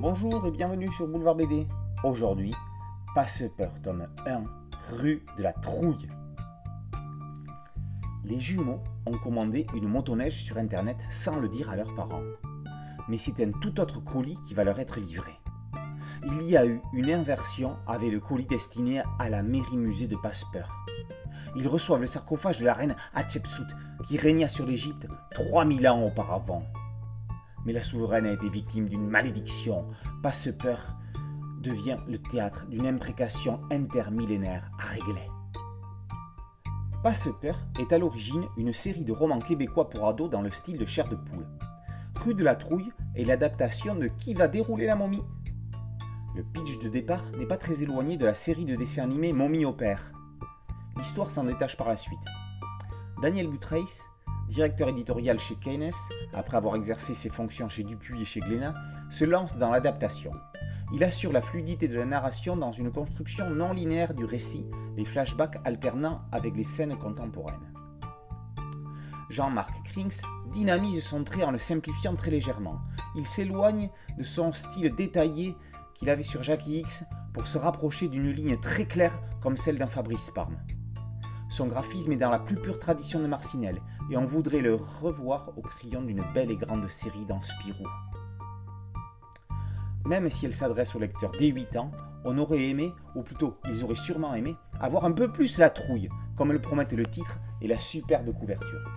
Bonjour et bienvenue sur Boulevard BD. Aujourd'hui, Passe peur, tome 1, rue de la Trouille. Les jumeaux ont commandé une motoneige sur internet sans le dire à leurs parents. Mais c'est un tout autre colis qui va leur être livré. Il y a eu une inversion avec le colis destiné à la mairie musée de Passepeur. Ils reçoivent le sarcophage de la reine Hatshepsut qui régna sur l'Égypte 3000 ans auparavant. Mais la souveraine a été victime d'une malédiction. Passepeur devient le théâtre d'une imprécation intermillénaire à régler. Passepeur est à l'origine une série de romans québécois pour ados dans le style de chair de poule. Rue de la Trouille est l'adaptation de Qui va dérouler la momie? Le pitch de départ n'est pas très éloigné de la série de dessins animés Momie au père. L'histoire s'en détache par la suite. Daniel Butreis, directeur éditorial chez Keynes, après avoir exercé ses fonctions chez Dupuis et chez Glénat, se lance dans l'adaptation. Il assure la fluidité de la narration dans une construction non linéaire du récit, les flashbacks alternant avec les scènes contemporaines. Jean-Marc Krings dynamise son trait en le simplifiant très légèrement. Il s'éloigne de son style détaillé qu'il avait sur Jackie X pour se rapprocher d'une ligne très claire comme celle d'un Fabrice Parme. Son graphisme est dans la plus pure tradition de Marcinelle et on voudrait le revoir au crayon d'une belle et grande série dans Spirou. Même si elle s'adresse au lecteur dès 8 ans, on aurait aimé, ou plutôt ils auraient sûrement aimé, avoir un peu plus la trouille, comme le promettent le titre et la superbe couverture.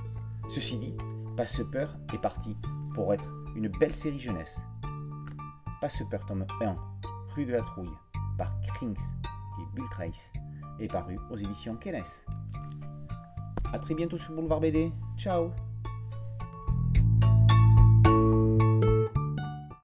Ceci dit, Passe peur est parti pour être une belle série jeunesse. Passe peur tome 1, Rue de la Trouille, par Krings et Bultrace, est paru aux éditions Kenes. A très bientôt sur Boulevard BD. Ciao